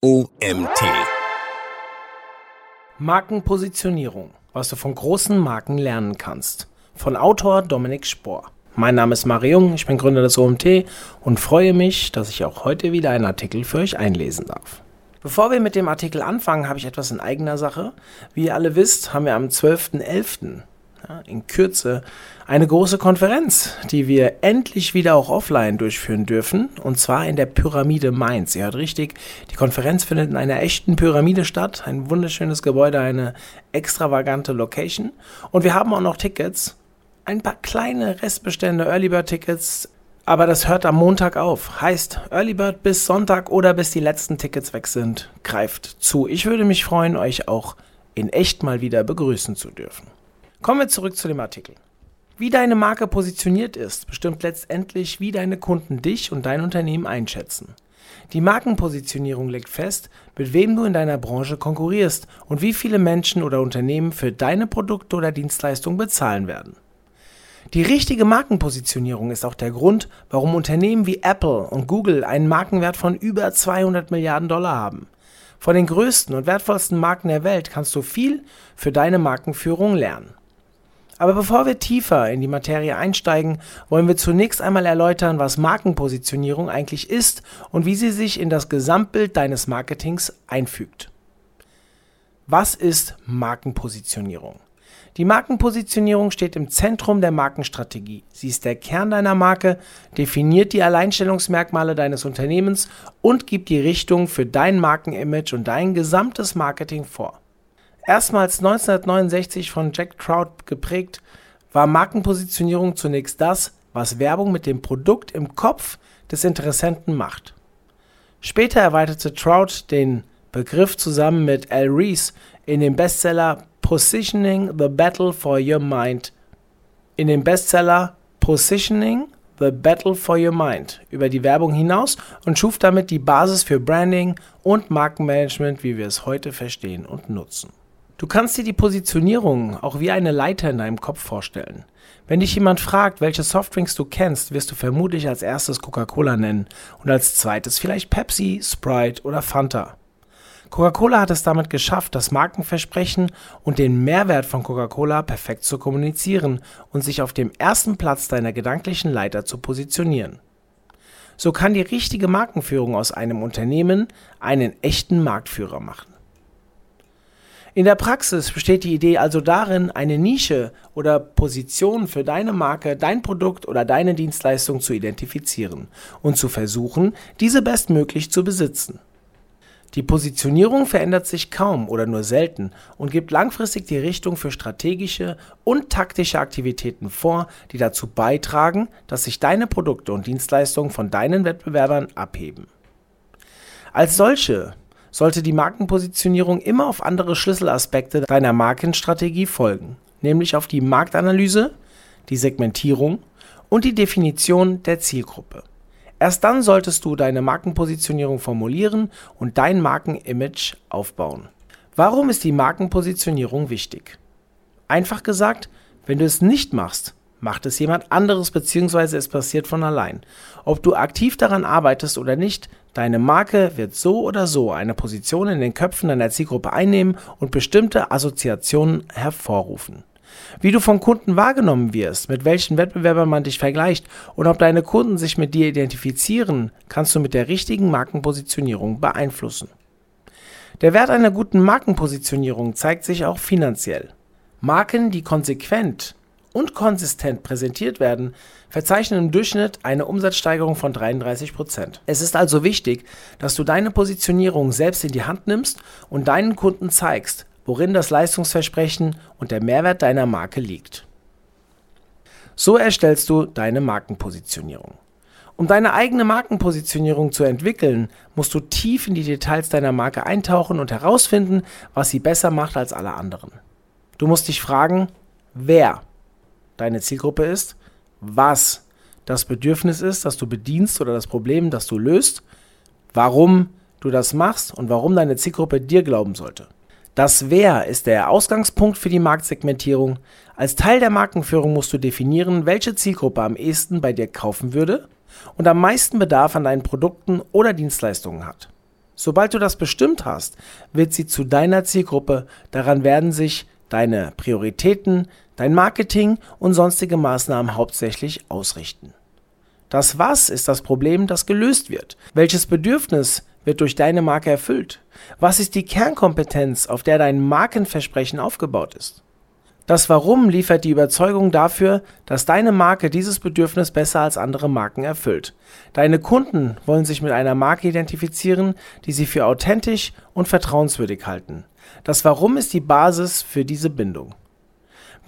OMT. Markenpositionierung, was du von großen Marken lernen kannst. Von Autor Dominik Spohr. Mein Name ist Mario Jung, ich bin Gründer des OMT und freue mich, dass ich auch heute wieder einen Artikel für euch einlesen darf. Bevor wir mit dem Artikel anfangen, habe ich etwas in eigener Sache. Wie ihr alle wisst, haben wir am 12.11 ja, in Kürze eine große Konferenz, die wir endlich wieder auch offline durchführen dürfen, und zwar in der Pyramide Mainz. Ihr hört richtig, die Konferenz findet in einer echten Pyramide statt, ein wunderschönes Gebäude, eine extravagante Location. Und wir haben auch noch Tickets, ein paar kleine Restbestände Early Bird Tickets, aber das hört am Montag auf. Heißt, Early Bird bis Sonntag oder bis die letzten Tickets weg sind, greift zu. Ich würde mich freuen, euch auch in echt mal wieder begrüßen zu dürfen. Kommen wir zurück zu dem Artikel. Wie deine Marke positioniert ist, bestimmt letztendlich, wie deine Kunden dich und dein Unternehmen einschätzen. Die Markenpositionierung legt fest, mit wem du in deiner Branche konkurrierst und wie viele Menschen oder Unternehmen für deine Produkte oder Dienstleistungen bezahlen werden. Die richtige Markenpositionierung ist auch der Grund, warum Unternehmen wie Apple und Google einen Markenwert von über 200 Milliarden Dollar haben. Von den größten und wertvollsten Marken der Welt kannst du viel für deine Markenführung lernen. Aber bevor wir tiefer in die Materie einsteigen, wollen wir zunächst einmal erläutern, was Markenpositionierung eigentlich ist und wie sie sich in das Gesamtbild deines Marketings einfügt. Was ist Markenpositionierung? Die Markenpositionierung steht im Zentrum der Markenstrategie. Sie ist der Kern deiner Marke, definiert die Alleinstellungsmerkmale deines Unternehmens und gibt die Richtung für dein Markenimage und dein gesamtes Marketing vor. Erstmals 1969 von Jack Trout geprägt, war Markenpositionierung zunächst das, was Werbung mit dem Produkt im Kopf des Interessenten macht. Später erweiterte Trout den Begriff zusammen mit Al Reese in dem Bestseller Positioning the Battle for Your Mind in dem Bestseller Positioning The Battle for Your Mind über die Werbung hinaus und schuf damit die Basis für Branding und Markenmanagement, wie wir es heute verstehen und nutzen. Du kannst dir die Positionierung auch wie eine Leiter in deinem Kopf vorstellen. Wenn dich jemand fragt, welche Softdrinks du kennst, wirst du vermutlich als erstes Coca-Cola nennen und als zweites vielleicht Pepsi, Sprite oder Fanta. Coca-Cola hat es damit geschafft, das Markenversprechen und den Mehrwert von Coca-Cola perfekt zu kommunizieren und sich auf dem ersten Platz deiner gedanklichen Leiter zu positionieren. So kann die richtige Markenführung aus einem Unternehmen einen echten Marktführer machen. In der Praxis besteht die Idee also darin, eine Nische oder Position für deine Marke, dein Produkt oder deine Dienstleistung zu identifizieren und zu versuchen, diese bestmöglich zu besitzen. Die Positionierung verändert sich kaum oder nur selten und gibt langfristig die Richtung für strategische und taktische Aktivitäten vor, die dazu beitragen, dass sich deine Produkte und Dienstleistungen von deinen Wettbewerbern abheben. Als solche sollte die Markenpositionierung immer auf andere Schlüsselaspekte deiner Markenstrategie folgen, nämlich auf die Marktanalyse, die Segmentierung und die Definition der Zielgruppe. Erst dann solltest du deine Markenpositionierung formulieren und dein Markenimage aufbauen. Warum ist die Markenpositionierung wichtig? Einfach gesagt, wenn du es nicht machst, macht es jemand anderes bzw. es passiert von allein. Ob du aktiv daran arbeitest oder nicht, deine Marke wird so oder so eine Position in den Köpfen deiner Zielgruppe einnehmen und bestimmte Assoziationen hervorrufen. Wie du von Kunden wahrgenommen wirst, mit welchen Wettbewerbern man dich vergleicht und ob deine Kunden sich mit dir identifizieren, kannst du mit der richtigen Markenpositionierung beeinflussen. Der Wert einer guten Markenpositionierung zeigt sich auch finanziell. Marken, die konsequent und konsistent präsentiert werden, verzeichnen im Durchschnitt eine Umsatzsteigerung von 33%. Prozent. Es ist also wichtig, dass du deine Positionierung selbst in die Hand nimmst und deinen Kunden zeigst, worin das Leistungsversprechen und der Mehrwert deiner Marke liegt. So erstellst du deine Markenpositionierung. Um deine eigene Markenpositionierung zu entwickeln, musst du tief in die Details deiner Marke eintauchen und herausfinden, was sie besser macht als alle anderen. Du musst dich fragen, wer deine Zielgruppe ist, was das Bedürfnis ist, das du bedienst oder das Problem, das du löst, warum du das machst und warum deine Zielgruppe dir glauben sollte. Das Wer ist der Ausgangspunkt für die Marktsegmentierung. Als Teil der Markenführung musst du definieren, welche Zielgruppe am ehesten bei dir kaufen würde und am meisten Bedarf an deinen Produkten oder Dienstleistungen hat. Sobald du das bestimmt hast, wird sie zu deiner Zielgruppe. Daran werden sich deine Prioritäten, dein Marketing und sonstige Maßnahmen hauptsächlich ausrichten. Das Was ist das Problem, das gelöst wird. Welches Bedürfnis wird durch deine Marke erfüllt? Was ist die Kernkompetenz, auf der dein Markenversprechen aufgebaut ist? Das Warum liefert die Überzeugung dafür, dass deine Marke dieses Bedürfnis besser als andere Marken erfüllt. Deine Kunden wollen sich mit einer Marke identifizieren, die sie für authentisch und vertrauenswürdig halten. Das Warum ist die Basis für diese Bindung.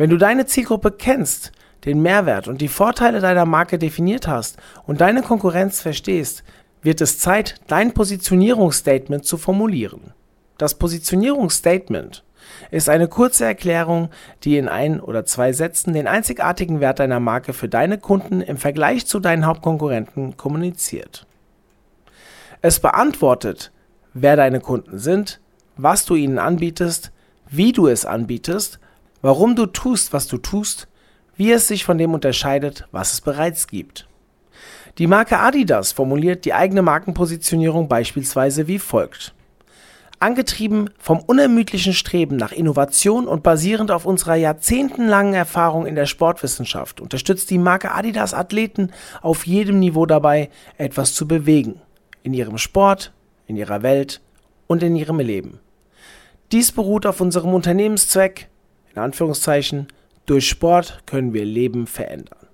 Wenn du deine Zielgruppe kennst, den Mehrwert und die Vorteile deiner Marke definiert hast und deine Konkurrenz verstehst, wird es Zeit, dein Positionierungsstatement zu formulieren. Das Positionierungsstatement ist eine kurze Erklärung, die in ein oder zwei Sätzen den einzigartigen Wert deiner Marke für deine Kunden im Vergleich zu deinen Hauptkonkurrenten kommuniziert. Es beantwortet, wer deine Kunden sind, was du ihnen anbietest, wie du es anbietest, warum du tust, was du tust, wie es sich von dem unterscheidet, was es bereits gibt. Die Marke Adidas formuliert die eigene Markenpositionierung beispielsweise wie folgt. Angetrieben vom unermüdlichen Streben nach Innovation und basierend auf unserer jahrzehntelangen Erfahrung in der Sportwissenschaft unterstützt die Marke Adidas Athleten auf jedem Niveau dabei, etwas zu bewegen. In ihrem Sport, in ihrer Welt und in ihrem Leben. Dies beruht auf unserem Unternehmenszweck, in Anführungszeichen, durch Sport können wir Leben verändern.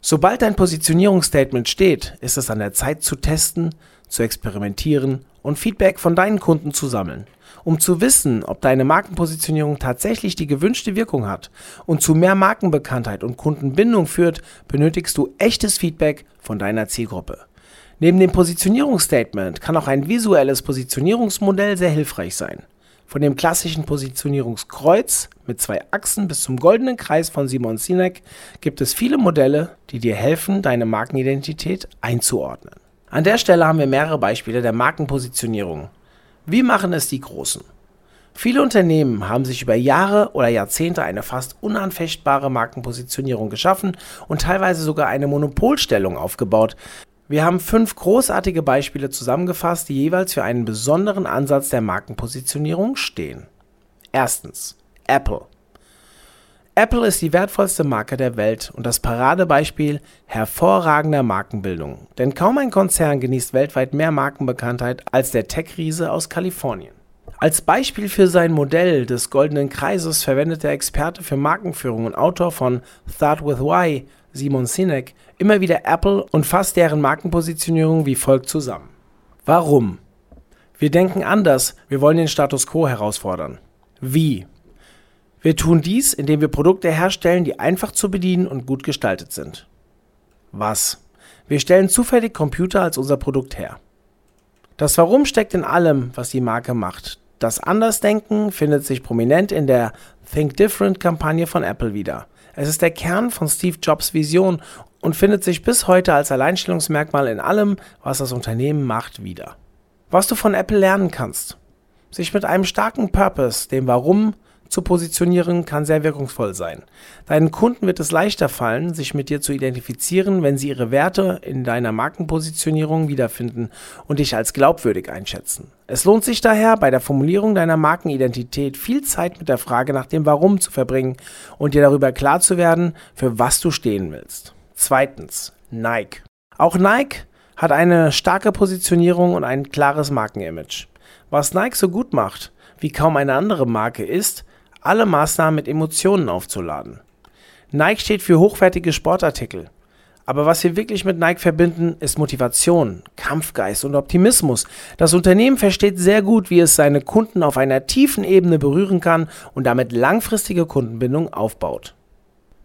Sobald dein Positionierungsstatement steht, ist es an der Zeit zu testen, zu experimentieren und Feedback von deinen Kunden zu sammeln. Um zu wissen, ob deine Markenpositionierung tatsächlich die gewünschte Wirkung hat und zu mehr Markenbekanntheit und Kundenbindung führt, benötigst du echtes Feedback von deiner Zielgruppe. Neben dem Positionierungsstatement kann auch ein visuelles Positionierungsmodell sehr hilfreich sein. Von dem klassischen Positionierungskreuz mit zwei Achsen bis zum goldenen Kreis von Simon Sinek gibt es viele Modelle, die dir helfen, deine Markenidentität einzuordnen. An der Stelle haben wir mehrere Beispiele der Markenpositionierung. Wie machen es die Großen? Viele Unternehmen haben sich über Jahre oder Jahrzehnte eine fast unanfechtbare Markenpositionierung geschaffen und teilweise sogar eine Monopolstellung aufgebaut, wir haben fünf großartige Beispiele zusammengefasst, die jeweils für einen besonderen Ansatz der Markenpositionierung stehen. Erstens Apple. Apple ist die wertvollste Marke der Welt und das Paradebeispiel hervorragender Markenbildung. Denn kaum ein Konzern genießt weltweit mehr Markenbekanntheit als der Tech-Riese aus Kalifornien. Als Beispiel für sein Modell des goldenen Kreises verwendet der Experte für Markenführung und Autor von Thought with Why, Simon Sinek, immer wieder Apple und fasst deren Markenpositionierung wie folgt zusammen. Warum? Wir denken anders, wir wollen den Status quo herausfordern. Wie? Wir tun dies, indem wir Produkte herstellen, die einfach zu bedienen und gut gestaltet sind. Was? Wir stellen zufällig Computer als unser Produkt her. Das Warum steckt in allem, was die Marke macht. Das Andersdenken findet sich prominent in der Think Different Kampagne von Apple wieder. Es ist der Kern von Steve Jobs Vision und findet sich bis heute als Alleinstellungsmerkmal in allem, was das Unternehmen macht, wieder. Was du von Apple lernen kannst. Sich mit einem starken Purpose, dem Warum, zu positionieren kann sehr wirkungsvoll sein. Deinen Kunden wird es leichter fallen, sich mit dir zu identifizieren, wenn sie ihre Werte in deiner Markenpositionierung wiederfinden und dich als glaubwürdig einschätzen. Es lohnt sich daher, bei der Formulierung deiner Markenidentität viel Zeit mit der Frage nach dem Warum zu verbringen und dir darüber klar zu werden, für was du stehen willst. Zweitens, Nike. Auch Nike hat eine starke Positionierung und ein klares Markenimage. Was Nike so gut macht, wie kaum eine andere Marke, ist, alle Maßnahmen mit Emotionen aufzuladen. Nike steht für hochwertige Sportartikel. Aber was wir wirklich mit Nike verbinden, ist Motivation, Kampfgeist und Optimismus. Das Unternehmen versteht sehr gut, wie es seine Kunden auf einer tiefen Ebene berühren kann und damit langfristige Kundenbindung aufbaut.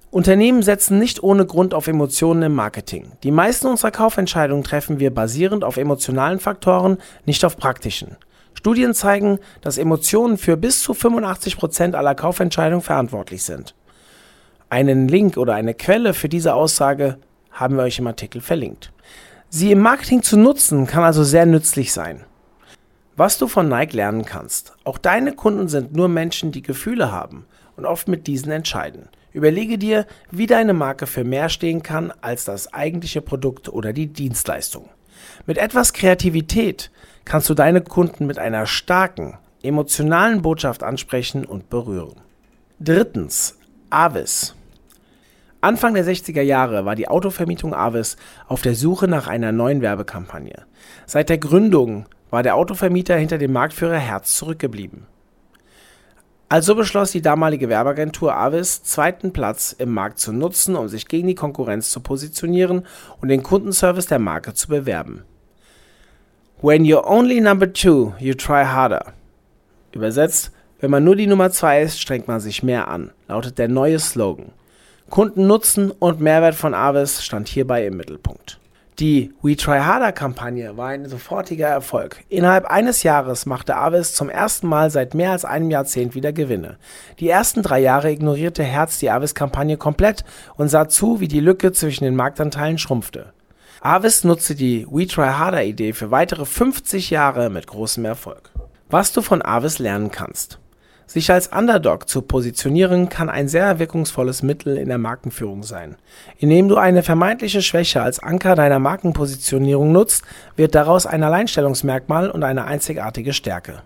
Unternehmen setzen nicht ohne Grund auf Emotionen im Marketing. Die meisten unserer Kaufentscheidungen treffen wir basierend auf emotionalen Faktoren, nicht auf praktischen. Studien zeigen, dass Emotionen für bis zu 85 Prozent aller Kaufentscheidungen verantwortlich sind. Einen Link oder eine Quelle für diese Aussage haben wir euch im Artikel verlinkt. Sie im Marketing zu nutzen kann also sehr nützlich sein. Was du von Nike lernen kannst. Auch deine Kunden sind nur Menschen, die Gefühle haben und oft mit diesen entscheiden. Überlege dir, wie deine Marke für mehr stehen kann als das eigentliche Produkt oder die Dienstleistung. Mit etwas Kreativität kannst du deine Kunden mit einer starken, emotionalen Botschaft ansprechen und berühren. Drittens, Avis. Anfang der 60er Jahre war die Autovermietung Avis auf der Suche nach einer neuen Werbekampagne. Seit der Gründung war der Autovermieter hinter dem Marktführer Herz zurückgeblieben. Also beschloss die damalige Werbeagentur Avis, zweiten Platz im Markt zu nutzen, um sich gegen die Konkurrenz zu positionieren und den Kundenservice der Marke zu bewerben. When you're only number two, you try harder. Übersetzt, wenn man nur die Nummer zwei ist, strengt man sich mehr an, lautet der neue Slogan. Kundennutzen und Mehrwert von Avis stand hierbei im Mittelpunkt. Die We Try Harder Kampagne war ein sofortiger Erfolg. Innerhalb eines Jahres machte Avis zum ersten Mal seit mehr als einem Jahrzehnt wieder Gewinne. Die ersten drei Jahre ignorierte Herz die Avis Kampagne komplett und sah zu, wie die Lücke zwischen den Marktanteilen schrumpfte. Avis nutzte die We Try Harder Idee für weitere 50 Jahre mit großem Erfolg. Was du von Avis lernen kannst. Sich als Underdog zu positionieren kann ein sehr wirkungsvolles Mittel in der Markenführung sein. Indem du eine vermeintliche Schwäche als Anker deiner Markenpositionierung nutzt, wird daraus ein Alleinstellungsmerkmal und eine einzigartige Stärke.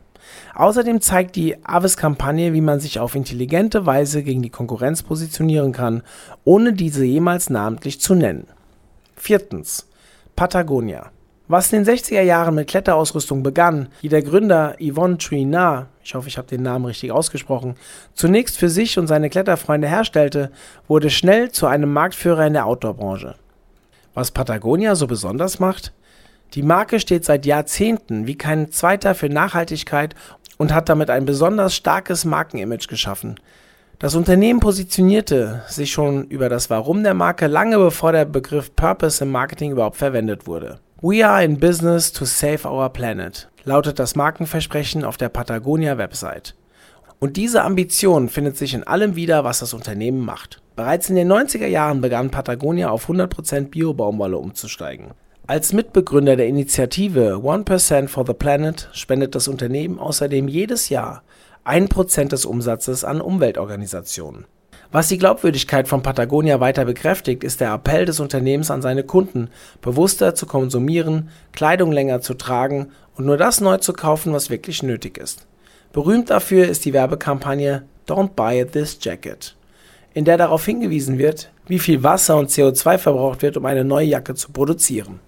Außerdem zeigt die Avis-Kampagne, wie man sich auf intelligente Weise gegen die Konkurrenz positionieren kann, ohne diese jemals namentlich zu nennen. Viertens. Patagonia. Was in den 60er Jahren mit Kletterausrüstung begann, die der Gründer Yvonne Chouinard, ich hoffe, ich habe den Namen richtig ausgesprochen, zunächst für sich und seine Kletterfreunde herstellte, wurde schnell zu einem Marktführer in der Outdoor-Branche. Was Patagonia so besonders macht? Die Marke steht seit Jahrzehnten wie kein zweiter für Nachhaltigkeit und hat damit ein besonders starkes Markenimage geschaffen. Das Unternehmen positionierte sich schon über das Warum der Marke lange bevor der Begriff Purpose im Marketing überhaupt verwendet wurde. We are in business to save our planet, lautet das Markenversprechen auf der Patagonia-Website. Und diese Ambition findet sich in allem wieder, was das Unternehmen macht. Bereits in den 90er Jahren begann Patagonia auf 100% Bio-Baumwolle umzusteigen. Als Mitbegründer der Initiative 1% for the Planet spendet das Unternehmen außerdem jedes Jahr 1% des Umsatzes an Umweltorganisationen. Was die Glaubwürdigkeit von Patagonia weiter bekräftigt, ist der Appell des Unternehmens an seine Kunden, bewusster zu konsumieren, Kleidung länger zu tragen und nur das neu zu kaufen, was wirklich nötig ist. Berühmt dafür ist die Werbekampagne Don't Buy This Jacket, in der darauf hingewiesen wird, wie viel Wasser und CO2 verbraucht wird, um eine neue Jacke zu produzieren.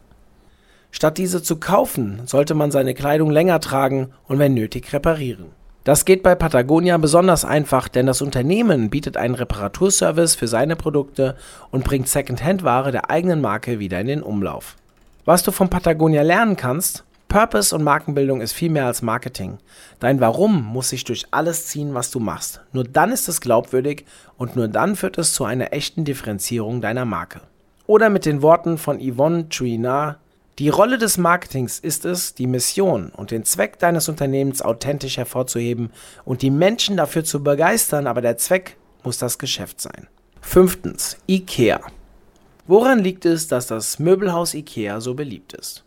Statt diese zu kaufen, sollte man seine Kleidung länger tragen und wenn nötig reparieren. Das geht bei Patagonia besonders einfach, denn das Unternehmen bietet einen Reparaturservice für seine Produkte und bringt Secondhand-Ware der eigenen Marke wieder in den Umlauf. Was du von Patagonia lernen kannst? Purpose und Markenbildung ist viel mehr als Marketing. Dein Warum muss sich durch alles ziehen, was du machst. Nur dann ist es glaubwürdig und nur dann führt es zu einer echten Differenzierung deiner Marke. Oder mit den Worten von Yvonne Chouinard, die Rolle des Marketings ist es, die Mission und den Zweck deines Unternehmens authentisch hervorzuheben und die Menschen dafür zu begeistern, aber der Zweck muss das Geschäft sein. Fünftens, IKEA. Woran liegt es, dass das Möbelhaus IKEA so beliebt ist?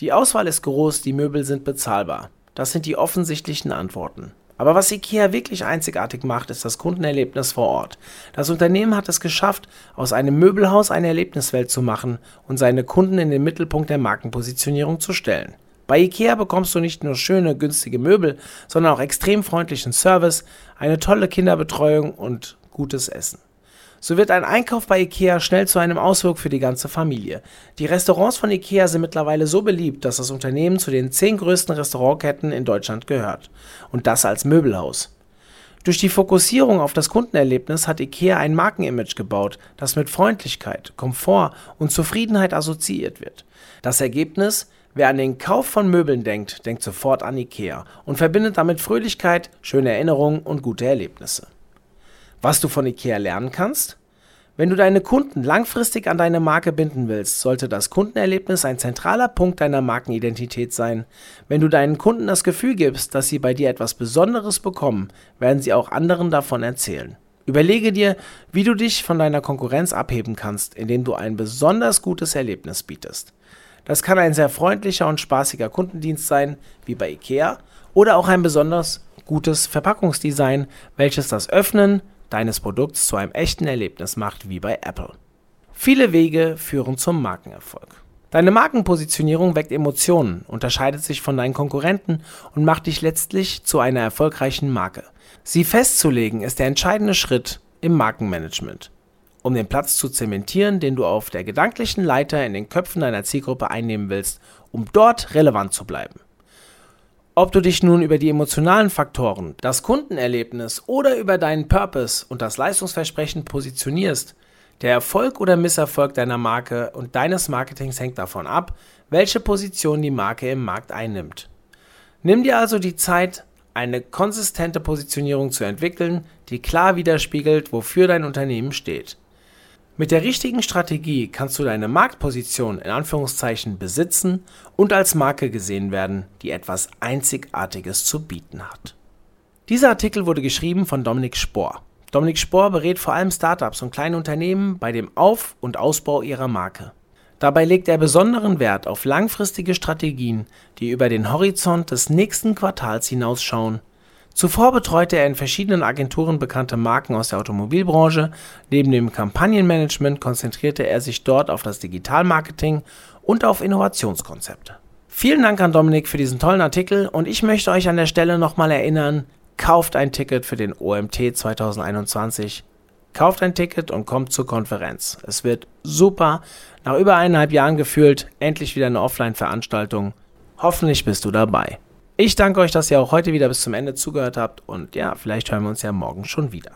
Die Auswahl ist groß, die Möbel sind bezahlbar. Das sind die offensichtlichen Antworten. Aber was IKEA wirklich einzigartig macht, ist das Kundenerlebnis vor Ort. Das Unternehmen hat es geschafft, aus einem Möbelhaus eine Erlebniswelt zu machen und seine Kunden in den Mittelpunkt der Markenpositionierung zu stellen. Bei IKEA bekommst du nicht nur schöne, günstige Möbel, sondern auch extrem freundlichen Service, eine tolle Kinderbetreuung und gutes Essen. So wird ein Einkauf bei IKEA schnell zu einem Ausflug für die ganze Familie. Die Restaurants von IKEA sind mittlerweile so beliebt, dass das Unternehmen zu den zehn größten Restaurantketten in Deutschland gehört. Und das als Möbelhaus. Durch die Fokussierung auf das Kundenerlebnis hat IKEA ein Markenimage gebaut, das mit Freundlichkeit, Komfort und Zufriedenheit assoziiert wird. Das Ergebnis? Wer an den Kauf von Möbeln denkt, denkt sofort an IKEA und verbindet damit Fröhlichkeit, schöne Erinnerungen und gute Erlebnisse. Was du von IKEA lernen kannst? Wenn du deine Kunden langfristig an deine Marke binden willst, sollte das Kundenerlebnis ein zentraler Punkt deiner Markenidentität sein. Wenn du deinen Kunden das Gefühl gibst, dass sie bei dir etwas Besonderes bekommen, werden sie auch anderen davon erzählen. Überlege dir, wie du dich von deiner Konkurrenz abheben kannst, indem du ein besonders gutes Erlebnis bietest. Das kann ein sehr freundlicher und spaßiger Kundendienst sein, wie bei IKEA, oder auch ein besonders gutes Verpackungsdesign, welches das Öffnen, deines Produkts zu einem echten Erlebnis macht wie bei Apple. Viele Wege führen zum Markenerfolg. Deine Markenpositionierung weckt Emotionen, unterscheidet sich von deinen Konkurrenten und macht dich letztlich zu einer erfolgreichen Marke. Sie festzulegen ist der entscheidende Schritt im Markenmanagement, um den Platz zu zementieren, den du auf der gedanklichen Leiter in den Köpfen deiner Zielgruppe einnehmen willst, um dort relevant zu bleiben. Ob du dich nun über die emotionalen Faktoren, das Kundenerlebnis oder über deinen Purpose und das Leistungsversprechen positionierst, der Erfolg oder Misserfolg deiner Marke und deines Marketings hängt davon ab, welche Position die Marke im Markt einnimmt. Nimm dir also die Zeit, eine konsistente Positionierung zu entwickeln, die klar widerspiegelt, wofür dein Unternehmen steht. Mit der richtigen Strategie kannst du deine Marktposition in Anführungszeichen besitzen und als Marke gesehen werden, die etwas Einzigartiges zu bieten hat. Dieser Artikel wurde geschrieben von Dominik Spohr. Dominik Spohr berät vor allem Startups und kleine Unternehmen bei dem Auf- und Ausbau ihrer Marke. Dabei legt er besonderen Wert auf langfristige Strategien, die über den Horizont des nächsten Quartals hinausschauen. Zuvor betreute er in verschiedenen Agenturen bekannte Marken aus der Automobilbranche. Neben dem Kampagnenmanagement konzentrierte er sich dort auf das Digitalmarketing und auf Innovationskonzepte. Vielen Dank an Dominik für diesen tollen Artikel und ich möchte euch an der Stelle nochmal erinnern, kauft ein Ticket für den OMT 2021. Kauft ein Ticket und kommt zur Konferenz. Es wird super. Nach über eineinhalb Jahren gefühlt endlich wieder eine Offline-Veranstaltung. Hoffentlich bist du dabei. Ich danke euch, dass ihr auch heute wieder bis zum Ende zugehört habt und ja, vielleicht hören wir uns ja morgen schon wieder.